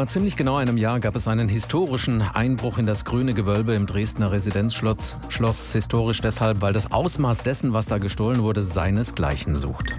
Vor ziemlich genau einem Jahr gab es einen historischen Einbruch in das grüne Gewölbe im Dresdner Residenzschloss. Schloss historisch deshalb, weil das Ausmaß dessen, was da gestohlen wurde, seinesgleichen sucht.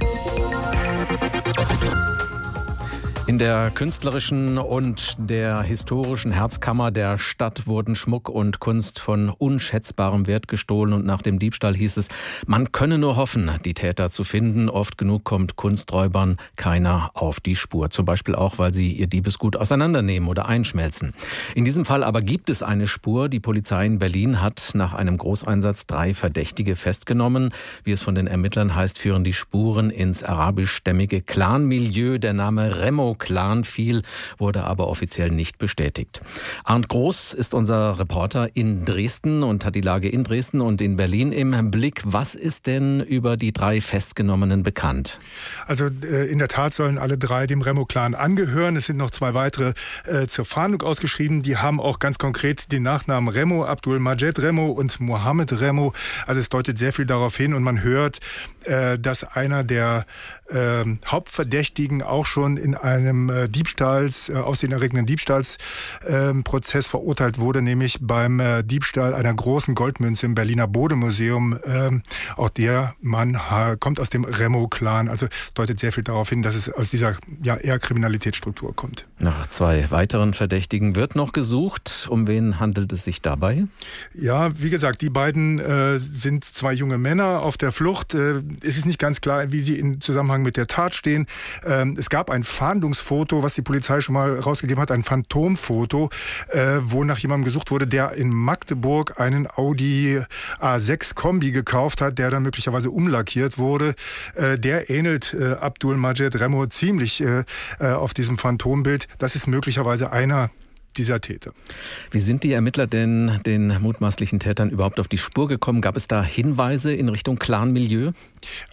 In der künstlerischen und der historischen Herzkammer der Stadt wurden Schmuck und Kunst von unschätzbarem Wert gestohlen und nach dem Diebstahl hieß es, man könne nur hoffen, die Täter zu finden. Oft genug kommt Kunsträubern keiner auf die Spur. Zum Beispiel auch, weil sie ihr Diebesgut auseinandernehmen oder einschmelzen. In diesem Fall aber gibt es eine Spur. Die Polizei in Berlin hat nach einem Großeinsatz drei Verdächtige festgenommen. Wie es von den Ermittlern heißt, führen die Spuren ins arabischstämmige Clanmilieu. Der Name Remo Clan fiel, wurde aber offiziell nicht bestätigt. Arndt Groß ist unser Reporter in Dresden und hat die Lage in Dresden und in Berlin im Blick. Was ist denn über die drei Festgenommenen bekannt? Also äh, in der Tat sollen alle drei dem Remo-Clan angehören. Es sind noch zwei weitere äh, zur Fahndung ausgeschrieben. Die haben auch ganz konkret den Nachnamen Remo, Abdul Majed Remo und Mohammed Remo. Also es deutet sehr viel darauf hin und man hört, äh, dass einer der äh, Hauptverdächtigen auch schon in einem einem äh, Diebstahls, äh, aufsehenerregenden Diebstahlsprozess äh, verurteilt wurde, nämlich beim äh, Diebstahl einer großen Goldmünze im Berliner Bodemuseum. Ähm, auch der Mann kommt aus dem Remo-Clan, also deutet sehr viel darauf hin, dass es aus dieser ja, eher Kriminalitätsstruktur kommt. Nach zwei weiteren Verdächtigen wird noch gesucht. Um wen handelt es sich dabei? Ja, wie gesagt, die beiden äh, sind zwei junge Männer auf der Flucht. Äh, es ist nicht ganz klar, wie sie in Zusammenhang mit der Tat stehen. Ähm, es gab ein Fahndungs Foto, was die Polizei schon mal rausgegeben hat, ein Phantomfoto, äh, wo nach jemandem gesucht wurde, der in Magdeburg einen Audi A6 Kombi gekauft hat, der dann möglicherweise umlackiert wurde. Äh, der ähnelt äh, Abdul Majed Remo ziemlich äh, äh, auf diesem Phantombild. Das ist möglicherweise einer dieser Täter. Wie sind die Ermittler denn den mutmaßlichen Tätern überhaupt auf die Spur gekommen? Gab es da Hinweise in Richtung Clan-Milieu?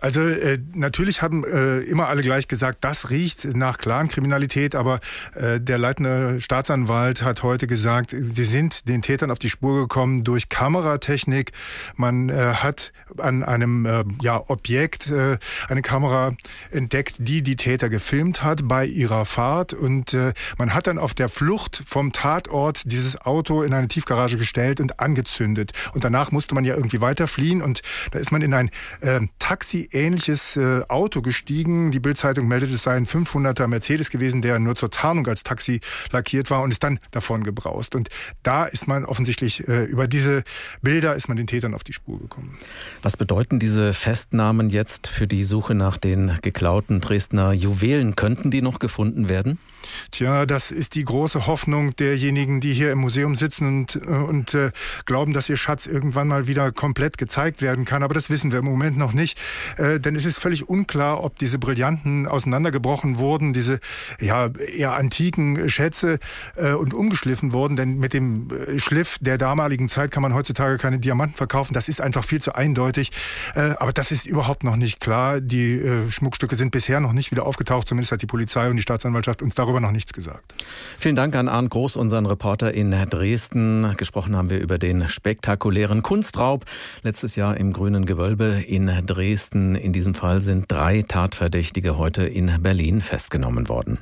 Also äh, natürlich haben äh, immer alle gleich gesagt, das riecht nach Clan-Kriminalität, aber äh, der leitende Staatsanwalt hat heute gesagt, sie sind den Tätern auf die Spur gekommen durch Kameratechnik. Man äh, hat an einem äh, ja, Objekt äh, eine Kamera entdeckt, die die Täter gefilmt hat bei ihrer Fahrt und man hat dann auf der Flucht vom Tatort dieses Auto in eine Tiefgarage gestellt und angezündet. Und danach musste man ja irgendwie weiter fliehen und da ist man in ein äh, Taxi-ähnliches äh, Auto gestiegen. Die Bildzeitung meldet, es sei ein 500er Mercedes gewesen, der nur zur Tarnung als Taxi lackiert war und ist dann davon gebraust. Und da ist man offensichtlich äh, über diese Bilder ist man den Tätern auf die Spur gekommen. Was bedeuten diese Festnahmen jetzt für die Suche nach den geklauten Dresdner Juwelen? Könnten die noch gefunden werden? Tja, das ist die große Hoffnung derjenigen, die hier im Museum sitzen und, äh, und äh, glauben, dass ihr Schatz irgendwann mal wieder komplett gezeigt werden kann. Aber das wissen wir im Moment noch nicht. Äh, denn es ist völlig unklar, ob diese Brillanten auseinandergebrochen wurden, diese ja, eher antiken Schätze äh, und umgeschliffen wurden. Denn mit dem äh, Schliff der damaligen Zeit kann man heutzutage keine Diamanten verkaufen. Das ist einfach viel zu eindeutig. Äh, aber das ist überhaupt noch nicht klar. Die Schmuckstücke sind bisher noch nicht wieder aufgetaucht. Zumindest hat die Polizei und die Staatsanwaltschaft uns darüber noch nichts gesagt. Vielen Dank an Arndt Groß, unseren Reporter in Dresden. Gesprochen haben wir über den spektakulären Kunstraub letztes Jahr im Grünen Gewölbe in Dresden. In diesem Fall sind drei Tatverdächtige heute in Berlin festgenommen worden.